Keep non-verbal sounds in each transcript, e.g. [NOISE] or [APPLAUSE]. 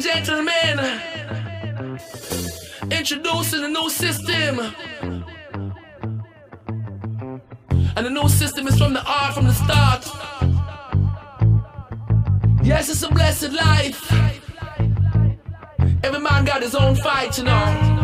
gentlemen, introducing a new system. And the new system is from the art from the start. Yes, it's a blessed life. Every man got his own fight, you know.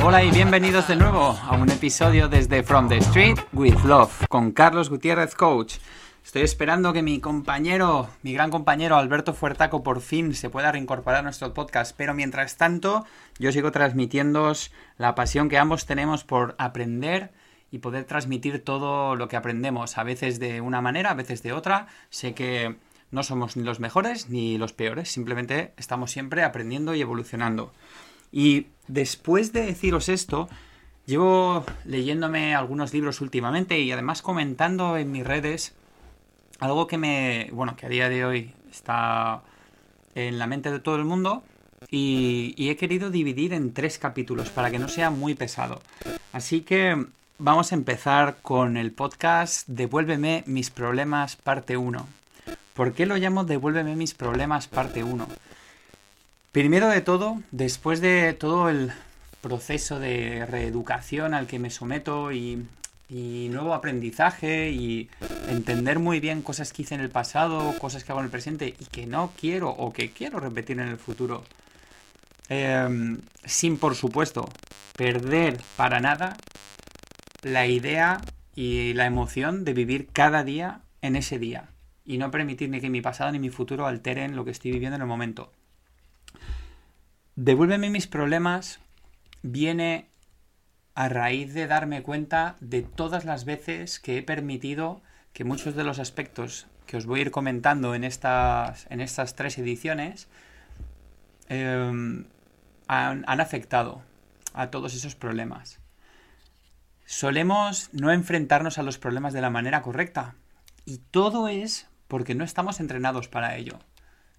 Hola y bienvenidos de nuevo a un episodio desde From the Street with Love con Carlos Gutiérrez Coach. Estoy esperando que mi compañero, mi gran compañero Alberto Fuertaco por fin se pueda reincorporar a nuestro podcast, pero mientras tanto yo sigo transmitiendo la pasión que ambos tenemos por aprender y poder transmitir todo lo que aprendemos, a veces de una manera, a veces de otra. Sé que no somos ni los mejores ni los peores, simplemente estamos siempre aprendiendo y evolucionando. Y después de deciros esto, llevo leyéndome algunos libros últimamente y además comentando en mis redes algo que me, bueno, que a día de hoy está en la mente de todo el mundo y, y he querido dividir en tres capítulos para que no sea muy pesado. Así que vamos a empezar con el podcast Devuélveme mis problemas parte 1. ¿Por qué lo llamo Devuélveme mis problemas parte 1? Primero de todo, después de todo el proceso de reeducación al que me someto y, y nuevo aprendizaje y entender muy bien cosas que hice en el pasado, cosas que hago en el presente y que no quiero o que quiero repetir en el futuro. Em, sin, por supuesto, perder para nada la idea y la emoción de vivir cada día en ese día y no permitir ni que mi pasado ni mi futuro alteren lo que estoy viviendo en el momento. Devuélveme mis problemas viene a raíz de darme cuenta de todas las veces que he permitido que muchos de los aspectos que os voy a ir comentando en estas, en estas tres ediciones han, han afectado a todos esos problemas. Solemos no enfrentarnos a los problemas de la manera correcta y todo es porque no estamos entrenados para ello.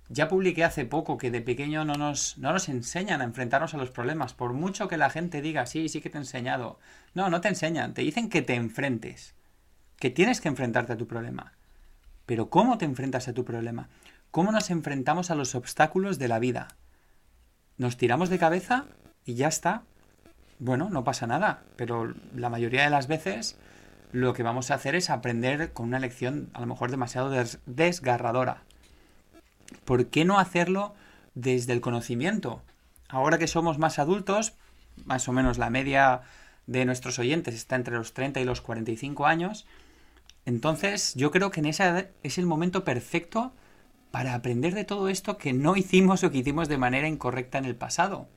Ya publiqué hace poco que de pequeño no nos, no nos enseñan a enfrentarnos a los problemas, por mucho que la gente diga, sí, sí que te he enseñado. No, no te enseñan, te dicen que te enfrentes, que tienes que enfrentarte a tu problema. Pero ¿cómo te enfrentas a tu problema? ¿Cómo nos enfrentamos a los obstáculos de la vida? ¿Nos tiramos de cabeza y ya está? Bueno, no pasa nada, pero la mayoría de las veces lo que vamos a hacer es aprender con una lección a lo mejor demasiado des desgarradora. ¿Por qué no hacerlo desde el conocimiento? Ahora que somos más adultos, más o menos la media de nuestros oyentes está entre los 30 y los 45 años, entonces yo creo que en esa edad es el momento perfecto para aprender de todo esto que no hicimos o que hicimos de manera incorrecta en el pasado.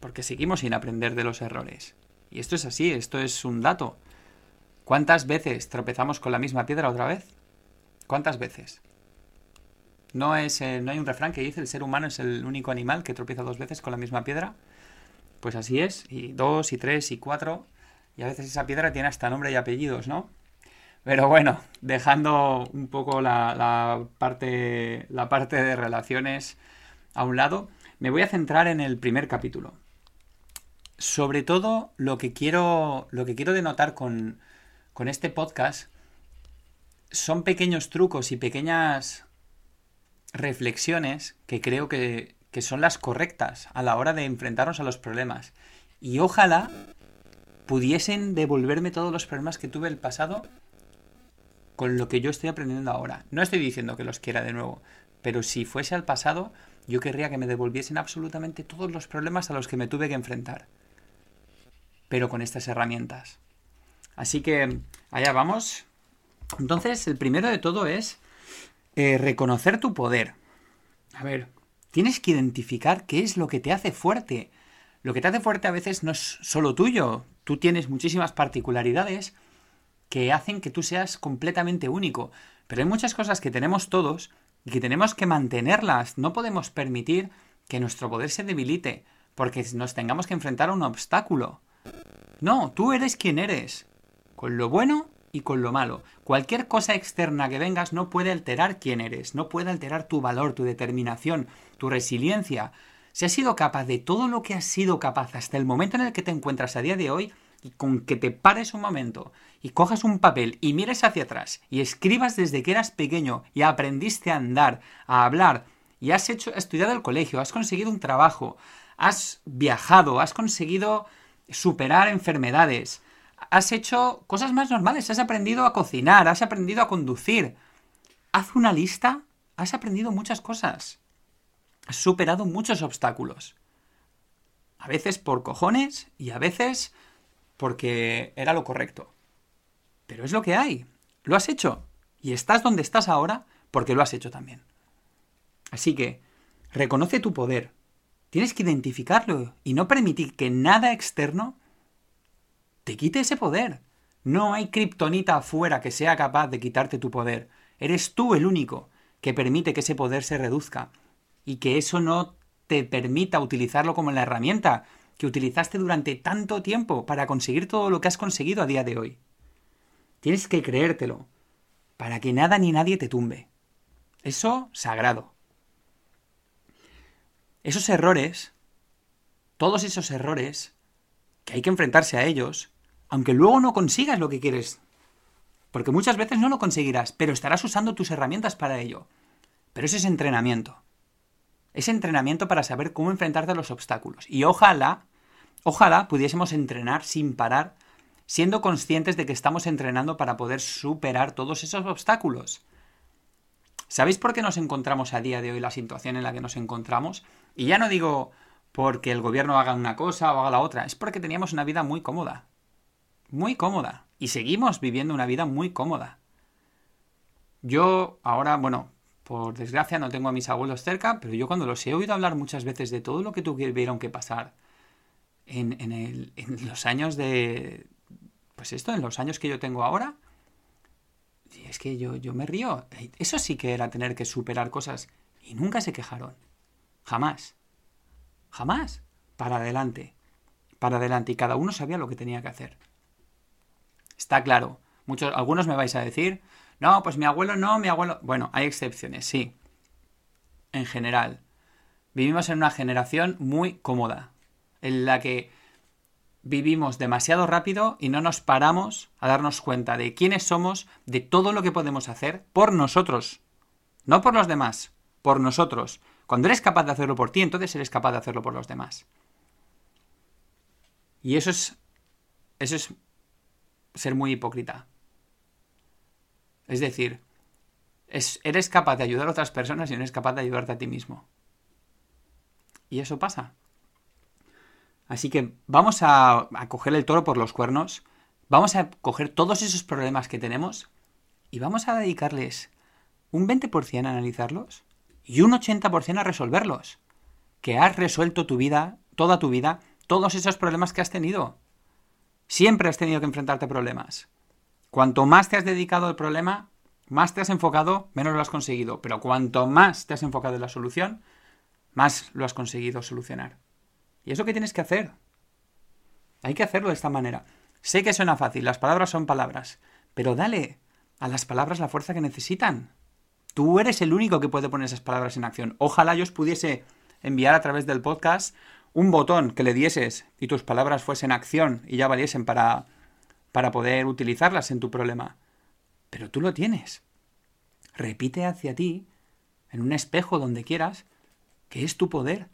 Porque seguimos sin aprender de los errores. Y esto es así, esto es un dato. ¿Cuántas veces tropezamos con la misma piedra otra vez? ¿Cuántas veces? No, es, eh, no hay un refrán que dice el ser humano es el único animal que tropieza dos veces con la misma piedra. Pues así es, y dos, y tres, y cuatro. Y a veces esa piedra tiene hasta nombre y apellidos, ¿no? Pero bueno, dejando un poco la, la, parte, la parte de relaciones a un lado, me voy a centrar en el primer capítulo. Sobre todo lo que quiero, lo que quiero denotar con, con este podcast son pequeños trucos y pequeñas reflexiones que creo que, que son las correctas a la hora de enfrentarnos a los problemas. Y ojalá pudiesen devolverme todos los problemas que tuve el pasado con lo que yo estoy aprendiendo ahora. No estoy diciendo que los quiera de nuevo, pero si fuese al pasado, yo querría que me devolviesen absolutamente todos los problemas a los que me tuve que enfrentar. Pero con estas herramientas. Así que, allá vamos. Entonces, el primero de todo es eh, reconocer tu poder. A ver, tienes que identificar qué es lo que te hace fuerte. Lo que te hace fuerte a veces no es solo tuyo. Tú tienes muchísimas particularidades que hacen que tú seas completamente único. Pero hay muchas cosas que tenemos todos y que tenemos que mantenerlas. No podemos permitir que nuestro poder se debilite porque nos tengamos que enfrentar a un obstáculo. No, tú eres quien eres, con lo bueno y con lo malo. Cualquier cosa externa que vengas no puede alterar quién eres, no puede alterar tu valor, tu determinación, tu resiliencia. Si has sido capaz de todo lo que has sido capaz hasta el momento en el que te encuentras a día de hoy, y con que te pares un momento y cojas un papel y mires hacia atrás y escribas desde que eras pequeño y aprendiste a andar, a hablar, y has hecho, estudiado el colegio, has conseguido un trabajo, has viajado, has conseguido superar enfermedades, has hecho cosas más normales, has aprendido a cocinar, has aprendido a conducir. Haz una lista, has aprendido muchas cosas. Has superado muchos obstáculos. A veces por cojones y a veces porque era lo correcto. Pero es lo que hay. Lo has hecho. Y estás donde estás ahora porque lo has hecho también. Así que, reconoce tu poder. Tienes que identificarlo y no permitir que nada externo te quite ese poder. No hay kriptonita afuera que sea capaz de quitarte tu poder. Eres tú el único que permite que ese poder se reduzca y que eso no te permita utilizarlo como la herramienta que utilizaste durante tanto tiempo para conseguir todo lo que has conseguido a día de hoy. Tienes que creértelo, para que nada ni nadie te tumbe. Eso sagrado. Esos errores, todos esos errores, que hay que enfrentarse a ellos, aunque luego no consigas lo que quieres. Porque muchas veces no lo conseguirás, pero estarás usando tus herramientas para ello. Pero eso es entrenamiento. Es entrenamiento para saber cómo enfrentarte a los obstáculos. Y ojalá, ojalá pudiésemos entrenar sin parar, siendo conscientes de que estamos entrenando para poder superar todos esos obstáculos. ¿Sabéis por qué nos encontramos a día de hoy la situación en la que nos encontramos? Y ya no digo porque el gobierno haga una cosa o haga la otra, es porque teníamos una vida muy cómoda. Muy cómoda. Y seguimos viviendo una vida muy cómoda. Yo ahora, bueno, por desgracia no tengo a mis abuelos cerca, pero yo cuando los he oído hablar muchas veces de todo lo que tuvieron que pasar en, en, los años de... Pues esto, en los años que yo tengo ahora, es que yo, yo me río. Eso sí que era tener que superar cosas y nunca se quejaron. Jamás. Jamás. Para adelante. Para adelante. Y cada uno sabía lo que tenía que hacer. Está claro. Muchos, algunos me vais a decir, no, pues mi abuelo no, mi abuelo... Bueno, hay excepciones, sí. En general. Vivimos en una generación muy cómoda, en la que vivimos demasiado rápido y no nos paramos a darnos cuenta de quiénes somos, de todo lo que podemos hacer por nosotros. No por los demás, por nosotros. Cuando eres capaz de hacerlo por ti, entonces eres capaz de hacerlo por los demás. Y eso es. Eso es ser muy hipócrita. Es decir, eres capaz de ayudar a otras personas y no eres capaz de ayudarte a ti mismo. Y eso pasa. Así que vamos a, a coger el toro por los cuernos, vamos a coger todos esos problemas que tenemos y vamos a dedicarles un 20% a analizarlos y un 80% a resolverlos. Que has resuelto tu vida, toda tu vida, todos esos problemas que has tenido. Siempre has tenido que enfrentarte a problemas. Cuanto más te has dedicado al problema, más te has enfocado, menos lo has conseguido. Pero cuanto más te has enfocado en la solución, más lo has conseguido solucionar. ¿Y eso qué tienes que hacer? Hay que hacerlo de esta manera. Sé que suena fácil, las palabras son palabras, pero dale a las palabras la fuerza que necesitan. Tú eres el único que puede poner esas palabras en acción. Ojalá yo os pudiese enviar a través del podcast un botón que le dieses y tus palabras fuesen acción y ya valiesen para para poder utilizarlas en tu problema. Pero tú lo tienes. Repite hacia ti, en un espejo donde quieras, que es tu poder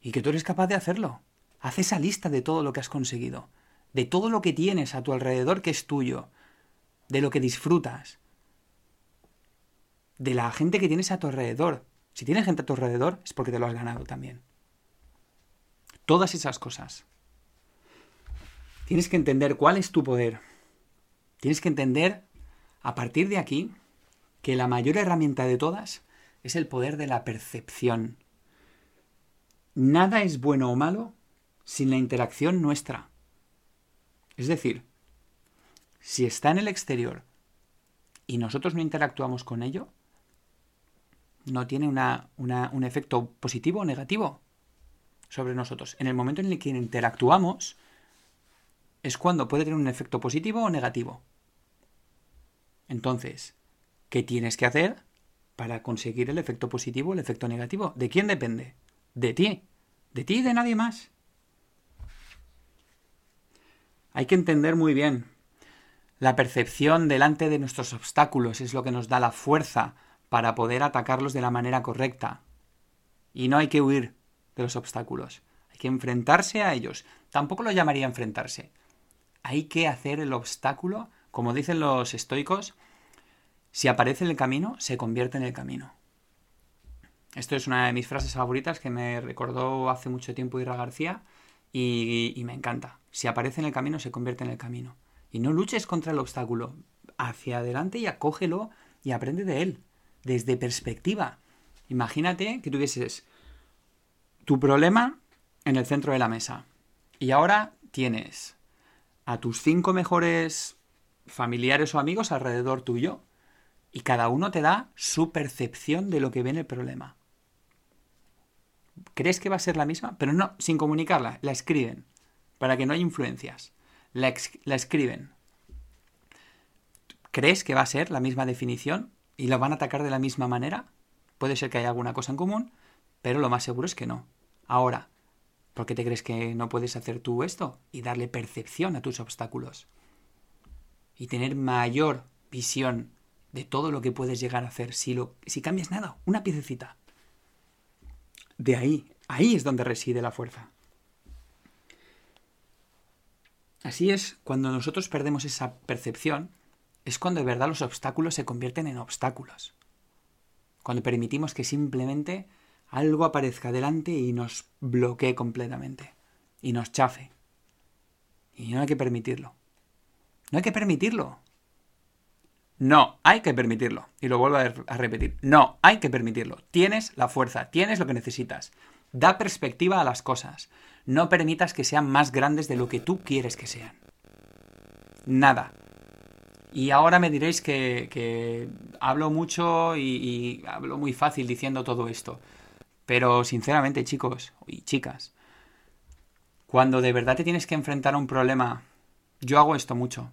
y que tú eres capaz de hacerlo. Haz esa lista de todo lo que has conseguido, de todo lo que tienes a tu alrededor que es tuyo, de lo que disfrutas, de la gente que tienes a tu alrededor. Si tienes gente a tu alrededor es porque te lo has ganado también. Todas esas cosas. Tienes que entender cuál es tu poder. Tienes que entender, a partir de aquí, que la mayor herramienta de todas es el poder de la percepción. Nada es bueno o malo sin la interacción nuestra. Es decir, si está en el exterior y nosotros no interactuamos con ello, no tiene un efecto positivo o negativo sobre nosotros. En el momento en el que interactuamos, es cuando puede tener un efecto positivo o negativo. Entonces, ¿qué tienes que hacer para conseguir el efecto positivo o el efecto negativo? ¿De quién depende? De ti. De ti y de nadie más. Hay que entender muy bien. La percepción delante de nuestros obstáculos es lo que nos da la fuerza para poder atacarlos de la manera correcta. Y no hay que huir de los obstáculos, hay que enfrentarse a ellos. Tampoco lo llamaría enfrentarse. Hay que hacer el obstáculo, como dicen los estoicos, si aparece en el camino, se convierte en el camino. Esto es una de mis frases favoritas que me recordó hace mucho tiempo Ira García y, me encanta. Si aparece en el camino, se convierte en el camino. Y no luches contra el obstáculo. Hacia adelante y acógelo y aprende de él. Desde perspectiva. Imagínate que tuvieses tu problema en el centro de la mesa. Y ahora tienes a tus cinco mejores familiares o amigos alrededor tuyo. Y cada uno te da su percepción de lo que ve en el problema. ¿Crees que va a ser la misma? Pero no, sin comunicarla, la escriben, para que no haya influencias. La, la escriben. ¿Crees que va a ser la misma definición y lo van a atacar de la misma manera? Puede ser que haya alguna cosa en común, pero lo más seguro es que no. Ahora, ¿por qué te crees que no puedes hacer tú esto y darle percepción a tus obstáculos? Y tener mayor visión de todo lo que puedes llegar a hacer si, lo, si cambias nada, una piececita. De ahí, ahí es donde reside la fuerza. Así es, cuando nosotros perdemos esa percepción, es cuando de verdad los obstáculos se convierten en obstáculos. Cuando permitimos que simplemente algo aparezca delante y nos bloquee completamente. Y nos chafe. Y no hay que permitirlo. No hay que permitirlo. No, hay que permitirlo. Y lo vuelvo a repetir. No, hay que permitirlo. Tienes la fuerza, tienes lo que necesitas. Da perspectiva a las cosas. No permitas que sean más grandes de lo que tú quieres que sean. Nada. Y ahora me diréis que, hablo mucho y, y hablo muy fácil diciendo todo esto. Pero sinceramente, chicos y chicas, cuando de verdad te tienes que enfrentar a un problema, yo hago esto mucho.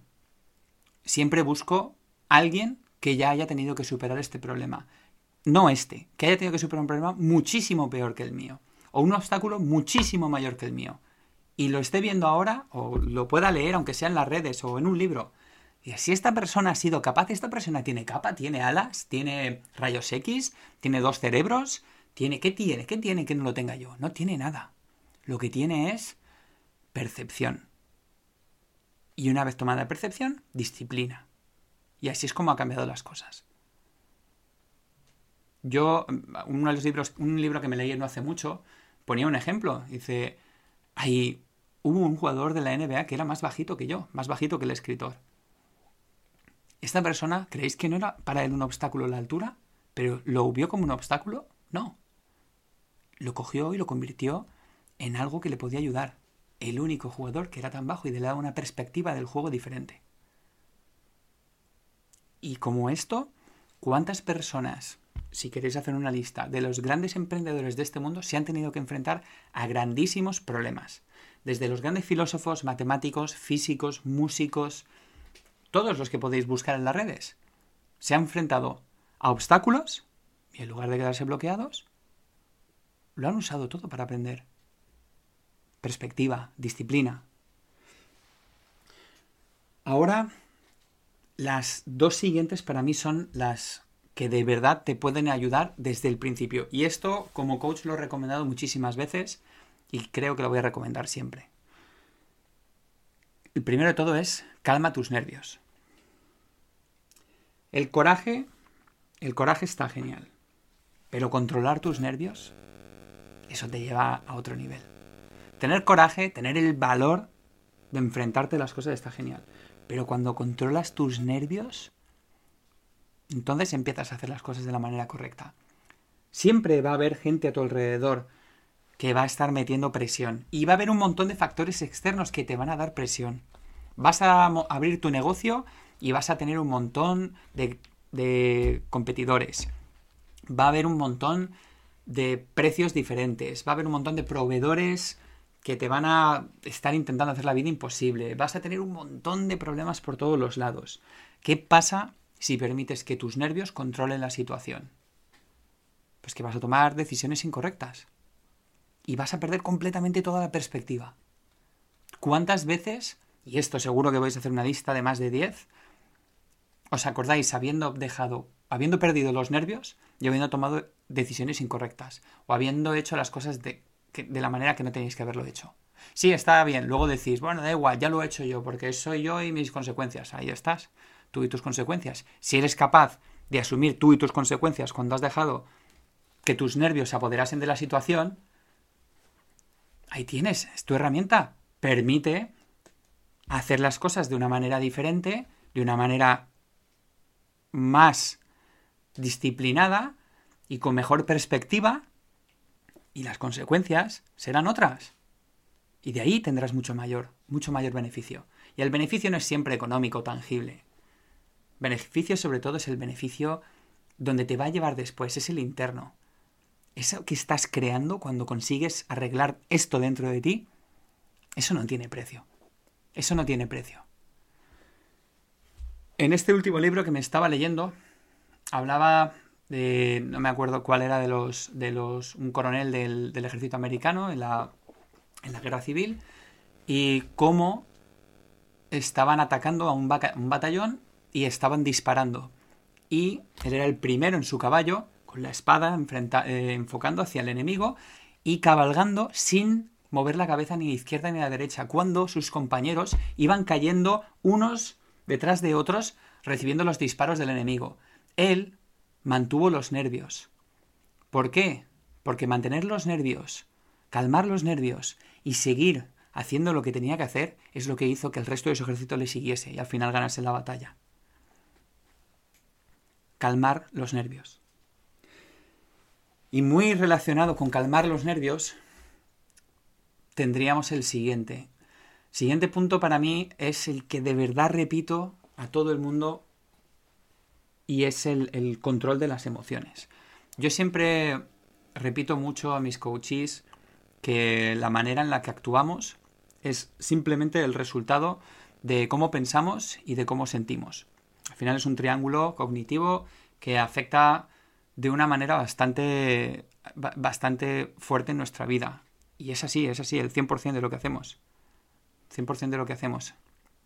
Siempre busco alguien que ya haya tenido que superar este problema. No este, que haya tenido que superar un problema muchísimo peor que el mío. O un obstáculo muchísimo mayor que el mío. Y lo esté viendo ahora, o lo pueda leer, aunque sea en las redes o en un libro. Y si esta persona ha sido capaz, esta persona tiene capa, tiene alas, tiene rayos X, tiene dos cerebros, tiene, ¿qué tiene? ¿Qué tiene que no lo tenga yo? No tiene nada. Lo que tiene es percepción. Y una vez tomada percepción, disciplina. Y así es como ha cambiado las cosas. Yo, uno de los libros, un libro que me leí no hace mucho, ponía un ejemplo. Dice, hay, hubo un jugador de la NBA que era más bajito que yo, más bajito que el escritor. Esta persona, ¿creéis que no era para él un obstáculo la altura? ¿Pero lo vio como un obstáculo? No. Lo cogió y lo convirtió en algo que le podía ayudar. El único jugador que era tan bajo y le daba una perspectiva del juego diferente. Y como esto, ¿cuántas personas, si queréis hacer una lista, de los grandes emprendedores de este mundo se han tenido que enfrentar a grandísimos problemas? Desde los grandes filósofos, matemáticos, físicos, músicos, todos los que podéis buscar en las redes, se han enfrentado a obstáculos y en lugar de quedarse bloqueados, lo han usado todo para aprender. Perspectiva, disciplina. Ahora las dos siguientes para mí son las que de verdad te pueden ayudar desde el principio. Y esto como coach lo he recomendado muchísimas veces y creo que lo voy a recomendar siempre. El primero de todo es calma tus nervios. El coraje, el coraje está genial, pero controlar tus nervios, eso te lleva a otro nivel. Tener coraje, tener el valor de enfrentarte a las cosas está genial. Pero cuando controlas tus nervios, entonces empiezas a hacer las cosas de la manera correcta. Siempre va a haber gente a tu alrededor que va a estar metiendo presión. Y va a haber un montón de factores externos que te van a dar presión. Vas a abrir tu negocio y vas a tener un montón de, de competidores. Va a haber un montón de precios diferentes. Va a haber un montón de proveedores que te van a estar intentando hacer la vida imposible, vas a tener un montón de problemas por todos los lados. ¿Qué pasa si permites que tus nervios controlen la situación? Pues que vas a tomar decisiones incorrectas y vas a perder completamente toda la perspectiva. ¿Cuántas veces y esto seguro que vais a hacer una lista de más de 10, os acordáis habiendo dejado, habiendo perdido los nervios y habiendo tomado decisiones incorrectas o habiendo hecho las cosas de, de la manera que no tenéis que haberlo hecho. Sí, está bien, luego decís, bueno, da igual, ya lo he hecho yo, porque soy yo y mis consecuencias. Ahí estás, tú y tus consecuencias. Si eres capaz de asumir tú y tus consecuencias cuando has dejado que tus nervios se apoderasen de la situación, ahí tienes, es tu herramienta. Permite hacer las cosas de una manera diferente, de una manera más disciplinada y con mejor perspectiva, y las consecuencias serán otras. Y de ahí tendrás mucho mayor, mucho mayor beneficio. Y el beneficio no es siempre económico, tangible. Beneficio sobre todo es el beneficio donde te va a llevar después, es el interno. Eso que estás creando cuando consigues arreglar esto dentro de ti, eso no tiene precio. Eso no tiene precio. En este último libro que me estaba leyendo, hablaba no me acuerdo cuál era de los, de los, un coronel del, del ejército americano en la, en la guerra civil, y cómo estaban atacando a un, un batallón y estaban disparando. Y él era el primero en su caballo, con la espada eh, enfocando hacia el enemigo y cabalgando sin mover la cabeza ni a izquierda ni a la derecha, cuando sus compañeros iban cayendo unos detrás de otros recibiendo los disparos del enemigo. Él mantuvo los nervios. ¿Por qué? Porque mantener los nervios, calmar los nervios y seguir haciendo lo que tenía que hacer es lo que hizo que el resto de su ejército le siguiese y al final ganase la batalla. Calmar los nervios. Y muy relacionado con calmar los nervios, tendríamos el siguiente. Siguiente punto para mí es el que de verdad repito a todo el mundo y es el, el control de las emociones. Yo siempre repito mucho a mis coaches que la manera en la que actuamos es simplemente el resultado de cómo pensamos y de cómo sentimos. Al final es un triángulo cognitivo que afecta de una manera bastante, bastante fuerte en nuestra vida. Y es así, es así, el 100% de lo que hacemos. 100% de lo que hacemos.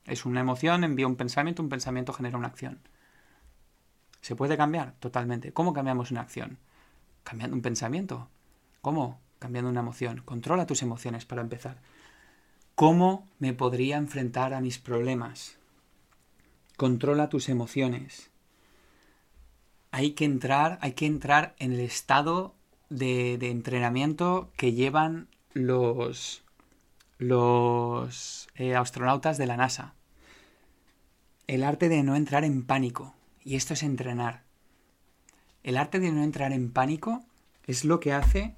Es una emoción, envía un pensamiento, un pensamiento genera una acción. ¿Se puede cambiar? Totalmente. ¿Cómo cambiamos una acción? Cambiando un pensamiento. ¿Cómo? cambiando una emoción. Controla tus emociones para empezar. ¿Cómo me podría enfrentar a mis problemas? Controla tus emociones. Hay que entrar, hay que entrar en el estado de, entrenamiento que llevan los, los eh, astronautas de la NASA. El arte de no entrar en pánico. Y esto es entrenar. El arte de no entrar en pánico es lo que hace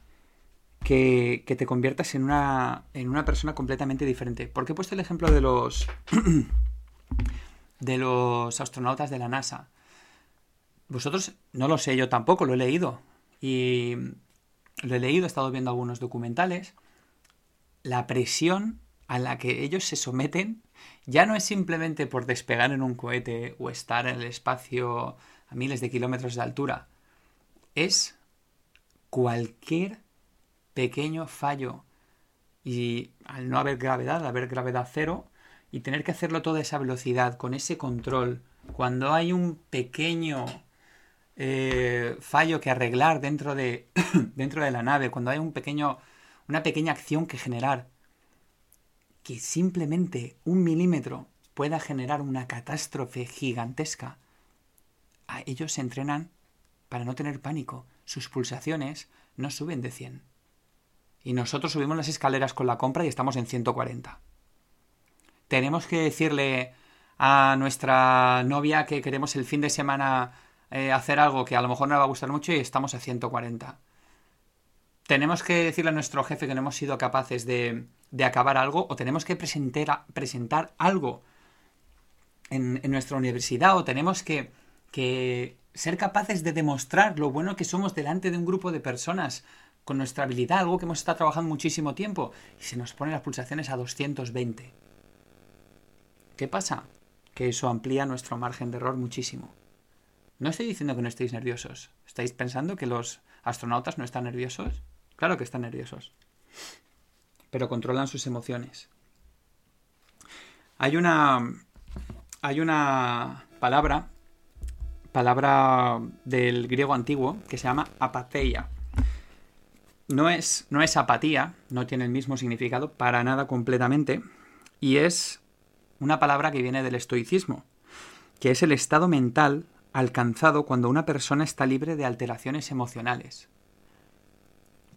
que, te conviertas en una, en una persona completamente diferente. ¿Por qué he puesto el ejemplo de los, [CLEARS THROAT] de los astronautas de la NASA? Vosotros, no lo sé, yo tampoco, lo he leído. Y lo he leído, he estado viendo algunos documentales. La presión a la que ellos se someten ya no es simplemente por despegar en un cohete o estar en el espacio a miles de kilómetros de altura. Es cualquier pequeño fallo y al no haber gravedad, al haber gravedad cero, y tener que hacerlo toda esa velocidad, con ese control, cuando hay un pequeño eh, fallo que arreglar dentro de, [COUGHS] dentro de la nave, cuando hay un pequeño, una pequeña acción que generar, que simplemente un milímetro pueda generar una catástrofe gigantesca, a ellos se entrenan para no tener pánico. Sus pulsaciones no suben de 100 y nosotros subimos las escaleras con la compra y estamos en 140. Tenemos que decirle a nuestra novia que queremos el fin de semana eh, hacer algo que a lo mejor no le va a gustar mucho y estamos a 140. Tenemos que decirle a nuestro jefe que no hemos sido capaces de, de acabar algo o tenemos que presentar, presentar algo en, en, nuestra universidad o tenemos que, que ser capaces de demostrar lo bueno que somos delante de un grupo de personas con nuestra habilidad, algo que hemos estado trabajando muchísimo tiempo, y se nos ponen las pulsaciones a 220. ¿Qué pasa? Que eso amplía nuestro margen de error muchísimo. No estoy diciendo que no estéis nerviosos. ¿Estáis pensando que los astronautas no están nerviosos? Claro que están nerviosos. Pero controlan sus emociones. Hay una. Hay una palabra. Palabra del griego antiguo que se llama apatheia. No es, no es apatía, no tiene el mismo significado para nada completamente. Y es una palabra que viene del estoicismo, que es el estado mental alcanzado cuando una persona está libre de alteraciones emocionales.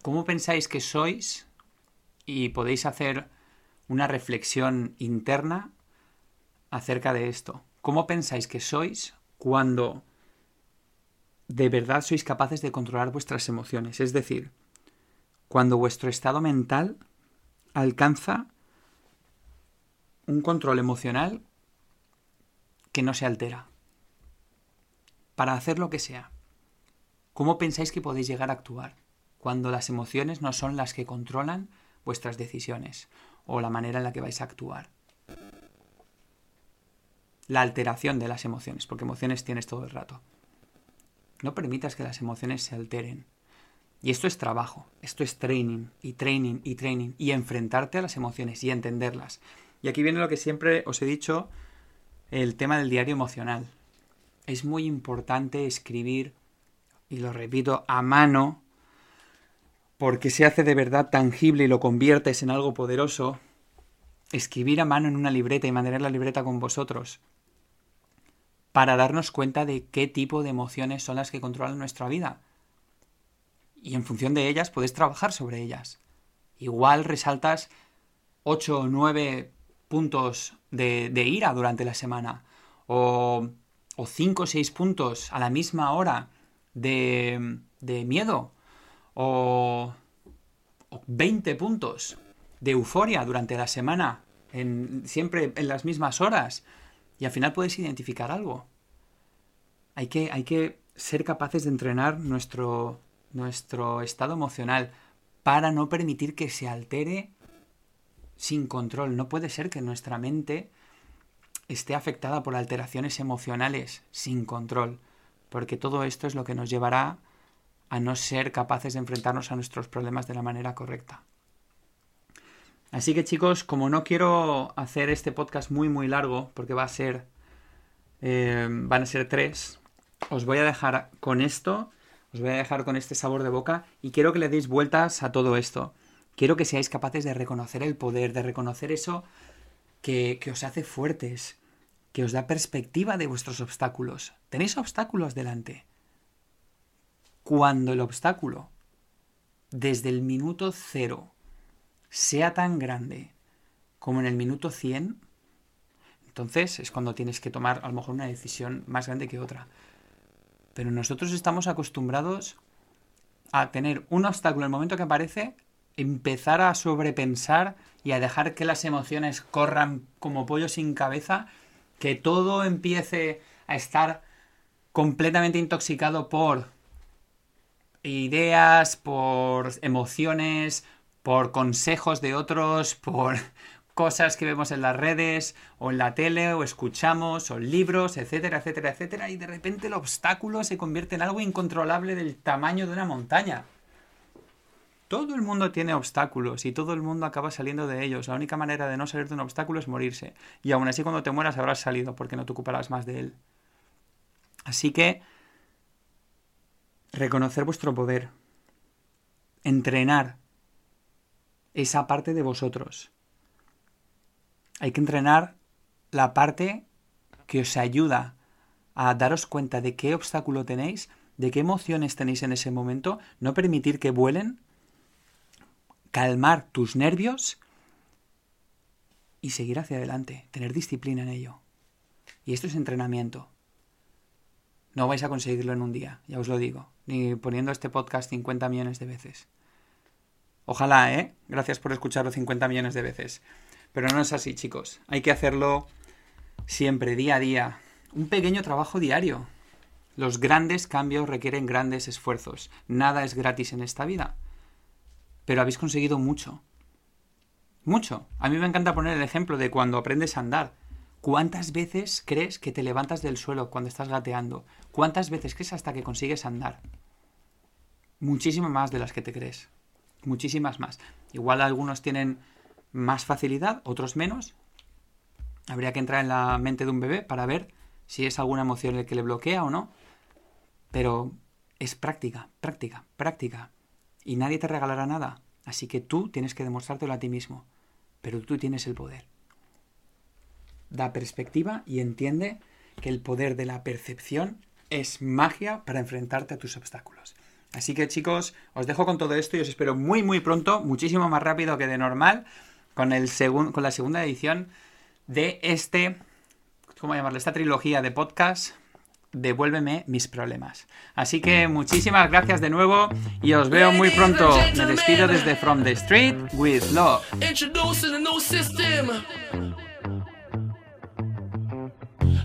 ¿Cómo pensáis que sois? Y podéis hacer una reflexión interna acerca de esto. ¿Cómo pensáis que sois cuando de verdad sois capaces de controlar vuestras emociones? Es decir, cuando vuestro estado mental alcanza un control emocional que no se altera. Para hacer lo que sea. ¿Cómo pensáis que podéis llegar a actuar cuando las emociones no son las que controlan vuestras decisiones o la manera en la que vais a actuar? La alteración de las emociones, porque emociones tienes todo el rato. No permitas que las emociones se alteren. Y esto es trabajo, esto es training y training y training y enfrentarte a las emociones y entenderlas. Y aquí viene lo que siempre os he dicho, el tema del diario emocional. Es muy importante escribir, y lo repito, a mano, porque se hace de verdad tangible y lo conviertes en algo poderoso. Escribir a mano en una libreta y mantener la libreta con vosotros para darnos cuenta de qué tipo de emociones son las que controlan nuestra vida. Y en función de ellas puedes trabajar sobre ellas. Igual resaltas 8 o 9 puntos de, ira durante la semana. O, o 5 o 6 puntos a la misma hora de miedo. O, o 20 puntos de euforia durante la semana. En, siempre en las mismas horas y al final puedes identificar algo. Hay que, hay que ser capaces de entrenar nuestro, nuestro estado emocional para no permitir que se altere sin control. No puede ser que nuestra mente esté afectada por alteraciones emocionales sin control, porque todo esto es lo que nos llevará a no ser capaces de enfrentarnos a nuestros problemas de la manera correcta. Así que chicos, como no quiero hacer este podcast muy muy largo, porque va a ser, eh, van a ser tres, os voy a dejar con esto, os voy a dejar con este sabor de boca y quiero que le deis vueltas a todo esto. Quiero que seáis capaces de reconocer el poder, de reconocer eso que, que os hace fuertes, que os da perspectiva de vuestros obstáculos. Tenéis obstáculos delante. Cuando el obstáculo, desde el minuto cero, sea tan grande como en el minuto 100, entonces es cuando tienes que tomar a lo mejor una decisión más grande que otra. Pero nosotros estamos acostumbrados a tener un obstáculo en el momento que aparece, empezar a sobrepensar y a dejar que las emociones corran como pollo sin cabeza, que todo empiece a estar completamente intoxicado por ideas, por emociones, por consejos de otros, [LAUGHS] por cosas que vemos en las redes o en la tele o escuchamos o libros, etcétera, etcétera, etcétera, y de repente el obstáculo se convierte en algo incontrolable del tamaño de una montaña. Todo el mundo tiene obstáculos y todo el mundo acaba saliendo de ellos. La única manera de no salir de un obstáculo es morirse. Y aún así cuando te mueras habrás salido porque no te ocuparás más de él. Así que reconocer vuestro poder, entrenar esa parte de vosotros. Hay que entrenar la parte que os ayuda a daros cuenta de qué obstáculo tenéis, de qué emociones tenéis en ese momento, no permitir que vuelen, calmar tus nervios y seguir hacia adelante, tener disciplina en ello. Y esto es entrenamiento. No vais a conseguirlo en un día, ya os lo digo, ni poniendo este podcast 50 millones de veces. Ojalá, ¿eh? Gracias por escucharlo 50 millones de veces. Pero no es así, chicos. Hay que hacerlo siempre, día a día. Un pequeño trabajo diario. Los grandes cambios requieren grandes esfuerzos. Nada es gratis en esta vida. Pero habéis conseguido mucho. Mucho. A mí me encanta poner el ejemplo de cuando aprendes a andar. ¿Cuántas veces crees que te levantas del suelo cuando estás gateando? ¿Cuántas veces crees hasta que consigues andar? Muchísimas más de las que te crees. Muchísimas más. Igual algunos tienen más facilidad, otros menos. Habría que entrar en la mente de un bebé para ver si es alguna emoción el que le bloquea o no. Pero es práctica, práctica, práctica. Y nadie te regalará nada. Así que tú tienes que demostrártelo a ti mismo. Pero tú tienes el poder. Da perspectiva y entiende que el poder de la percepción es magia para enfrentarte a tus obstáculos. Así que chicos, os dejo con todo esto y os espero muy muy pronto, muchísimo más rápido que de normal, con, el con la segunda edición de este, ¿cómo llamarlo? Esta trilogía de podcast, Devuélveme mis problemas. Así que muchísimas gracias de nuevo y os veo muy pronto. Me despido desde From the Street with Love.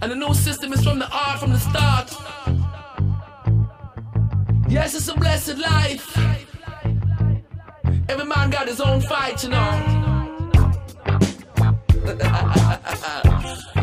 And the new system is from the art from the start. Yes, it's a blessed life. Every man got his own fight, you know. [LAUGHS]